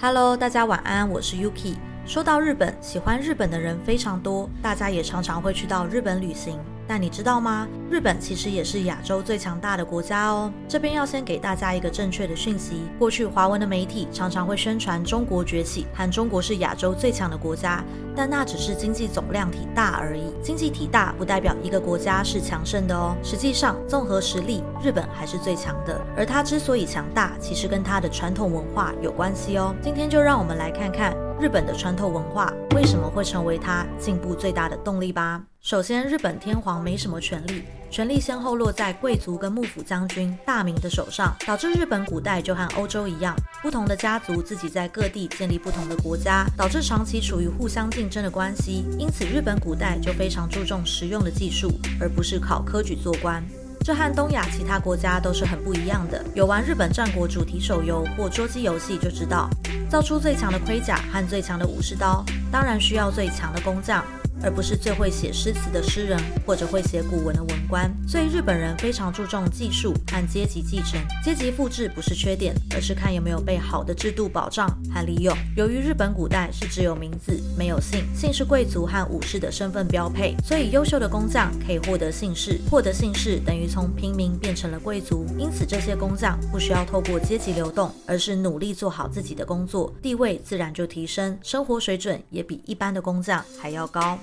Hello，大家晚安，我是 Yuki。说到日本，喜欢日本的人非常多，大家也常常会去到日本旅行。但你知道吗？日本其实也是亚洲最强大的国家哦。这边要先给大家一个正确的讯息：过去华文的媒体常常会宣传中国崛起，和中国是亚洲最强的国家，但那只是经济总量体大而已。经济体大不代表一个国家是强盛的哦。实际上，综合实力，日本还是最强的。而它之所以强大，其实跟它的传统文化有关系哦。今天就让我们来看看。日本的传统文化为什么会成为他进步最大的动力吧？首先，日本天皇没什么权力，权力先后落在贵族跟幕府将军大名的手上，导致日本古代就和欧洲一样，不同的家族自己在各地建立不同的国家，导致长期处于互相竞争的关系。因此，日本古代就非常注重实用的技术，而不是考科举做官。这和东亚其他国家都是很不一样的。有玩日本战国主题手游或桌机游戏就知道，造出最强的盔甲和最强的武士刀，当然需要最强的工匠。而不是最会写诗词的诗人，或者会写古文的文官。所以日本人非常注重技术和阶级继承。阶级复制不是缺点，而是看有没有被好的制度保障和利用。由于日本古代是只有名字没有姓，姓是贵族和武士的身份标配，所以优秀的工匠可以获得姓氏，获得姓氏等于从平民变成了贵族。因此这些工匠不需要透过阶级流动，而是努力做好自己的工作，地位自然就提升，生活水准也比一般的工匠还要高。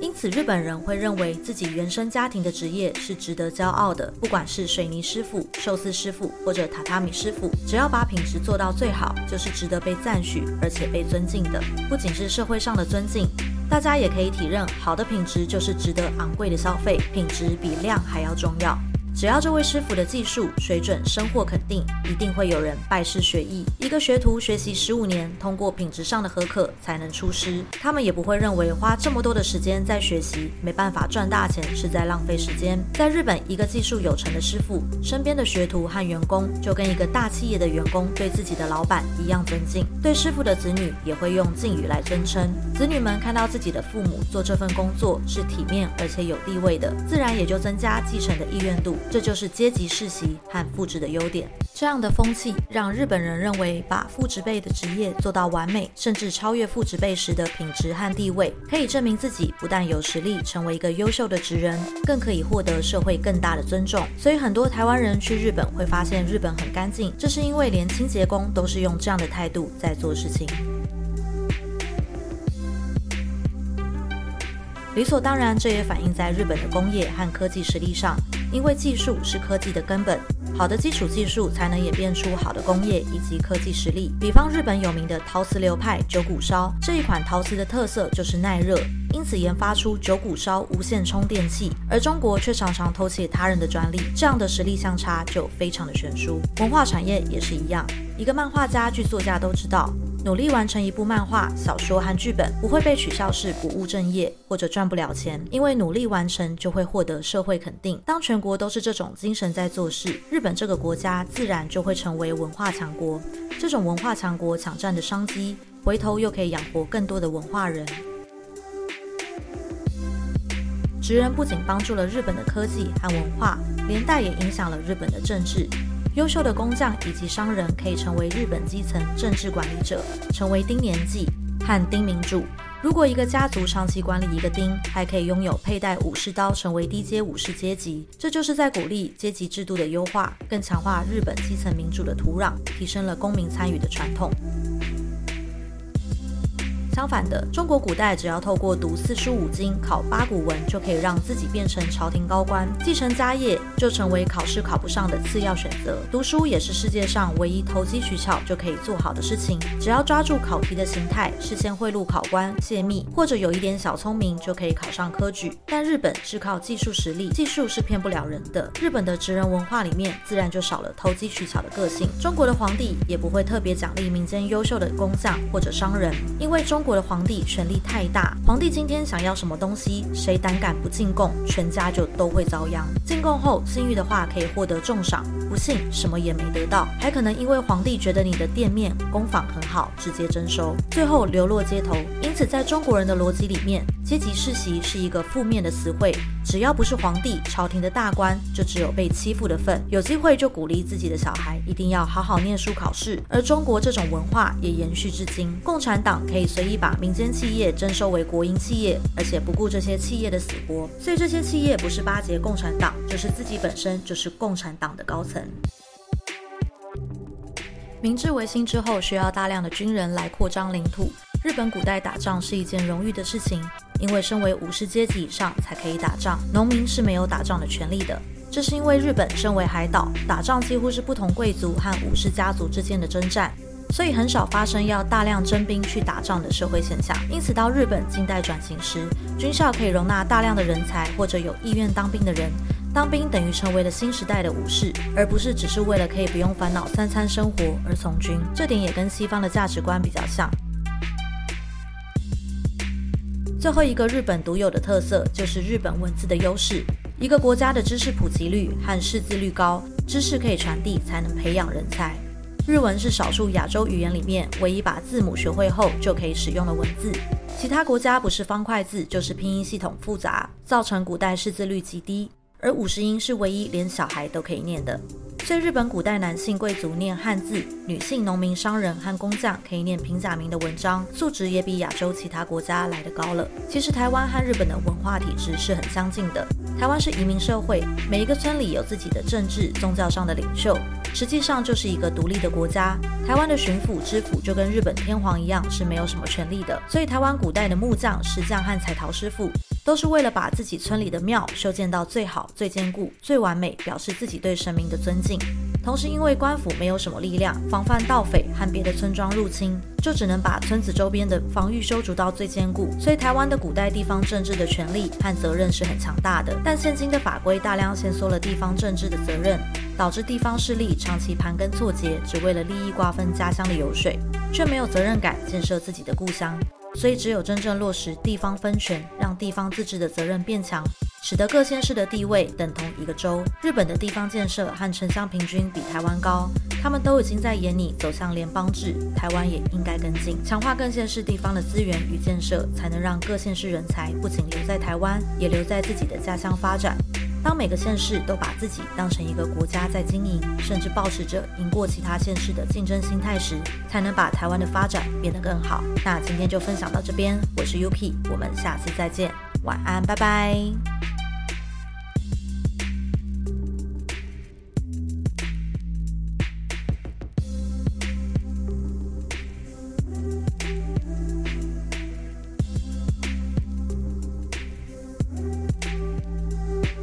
因此，日本人会认为自己原生家庭的职业是值得骄傲的。不管是水泥师傅、寿司师傅或者榻榻米师傅，只要把品质做到最好，就是值得被赞许而且被尊敬的。不仅是社会上的尊敬，大家也可以体认，好的品质就是值得昂贵的消费，品质比量还要重要。只要这位师傅的技术水准深获肯定，一定会有人拜师学艺。一个学徒学习十五年，通过品质上的合可才能出师。他们也不会认为花这么多的时间在学习，没办法赚大钱是在浪费时间。在日本，一个技术有成的师傅，身边的学徒和员工就跟一个大企业的员工对自己的老板一样尊敬。对师傅的子女也会用敬语来尊称。子女们看到自己的父母做这份工作是体面而且有地位的，自然也就增加继承的意愿度。这就是阶级世袭和复制的优点。这样的风气让日本人认为，把父职辈的职业做到完美，甚至超越父职辈时的品质和地位，可以证明自己不但有实力成为一个优秀的职人，更可以获得社会更大的尊重。所以很多台湾人去日本会发现日本很干净，这是因为连清洁工都是用这样的态度在做事情。理所当然，这也反映在日本的工业和科技实力上。因为技术是科技的根本，好的基础技术才能演变出好的工业以及科技实力。比方日本有名的陶瓷流派九谷烧，这一款陶瓷的特色就是耐热，因此研发出九谷烧无线充电器。而中国却常常偷窃他人的专利，这样的实力相差就非常的悬殊。文化产业也是一样，一个漫画家、剧作家都知道。努力完成一部漫画、小说和剧本，不会被取笑是不务正业或者赚不了钱，因为努力完成就会获得社会肯定。当全国都是这种精神在做事，日本这个国家自然就会成为文化强国。这种文化强国抢占的商机，回头又可以养活更多的文化人。职人不仅帮助了日本的科技和文化，连带也影响了日本的政治。优秀的工匠以及商人可以成为日本基层政治管理者，成为丁年纪和丁民主。如果一个家族长期管理一个丁，还可以拥有佩戴武士刀，成为低阶武士阶级。这就是在鼓励阶级制度的优化，更强化日本基层民主的土壤，提升了公民参与的传统。相反的，中国古代只要透过读四书五经、考八股文，就可以让自己变成朝廷高官，继承家业就成为考试考不上的次要选择。读书也是世界上唯一投机取巧就可以做好的事情。只要抓住考题的形态，事先贿赂考官、泄密，或者有一点小聪明，就可以考上科举。但日本是靠技术实力，技术是骗不了人的。日本的职人文化里面，自然就少了投机取巧的个性。中国的皇帝也不会特别奖励民间优秀的工匠或者商人，因为中国。国的皇帝权力太大，皇帝今天想要什么东西，谁胆敢不进贡，全家就都会遭殃。进贡后，信誉的话可以获得重赏，不幸什么也没得到，还可能因为皇帝觉得你的店面工坊很好，直接征收，最后流落街头。因此，在中国人的逻辑里面，阶级世袭是一个负面的词汇，只要不是皇帝、朝廷的大官，就只有被欺负的份。有机会就鼓励自己的小孩一定要好好念书考试，而中国这种文化也延续至今。共产党可以随意把民间企业征收为国营企业，而且不顾这些企业的死活，所以这些企业不是巴结共产党，就是自己本身就是共产党的高层。明治维新之后，需要大量的军人来扩张领土。日本古代打仗是一件荣誉的事情，因为身为武士阶级以上才可以打仗，农民是没有打仗的权利的。这是因为日本身为海岛，打仗几乎是不同贵族和武士家族之间的征战，所以很少发生要大量征兵去打仗的社会现象。因此，到日本近代转型时，军校可以容纳大量的人才或者有意愿当兵的人，当兵等于成为了新时代的武士，而不是只是为了可以不用烦恼三餐生活而从军。这点也跟西方的价值观比较像。最后一个日本独有的特色就是日本文字的优势。一个国家的知识普及率和识字率高，知识可以传递，才能培养人才。日文是少数亚洲语言里面唯一把字母学会后就可以使用的文字。其他国家不是方块字，就是拼音系统复杂，造成古代识字率极低。而五十音是唯一连小孩都可以念的。所以日本古代男性贵族念汉字，女性农民、商人和工匠可以念平假名的文章，素质也比亚洲其他国家来得高了。其实台湾和日本的文化体制是很相近的。台湾是移民社会，每一个村里有自己的政治、宗教上的领袖，实际上就是一个独立的国家。台湾的巡抚、知府就跟日本天皇一样是没有什么权利的。所以台湾古代的木匠、石匠和彩陶师傅。都是为了把自己村里的庙修建到最好、最坚固、最完美，表示自己对神明的尊敬。同时，因为官府没有什么力量防范盗匪和别的村庄入侵，就只能把村子周边的防御修筑到最坚固。所以，台湾的古代地方政治的权力和责任是很强大的。但现今的法规大量限缩了地方政治的责任，导致地方势力长期盘根错节，只为了利益瓜分家乡的油水，却没有责任感建设自己的故乡。所以，只有真正落实地方分权，让地方自治的责任变强，使得各县市的地位等同一个州。日本的地方建设和城乡平均比台湾高，他们都已经在眼里走向联邦制，台湾也应该跟进，强化各县市地方的资源与建设，才能让各县市人才不仅留在台湾，也留在自己的家乡发展。当每个县市都把自己当成一个国家在经营，甚至保持着赢过其他县市的竞争心态时，才能把台湾的发展变得更好。那今天就分享到这边，我是 Yuki，我们下次再见，晚安，拜拜。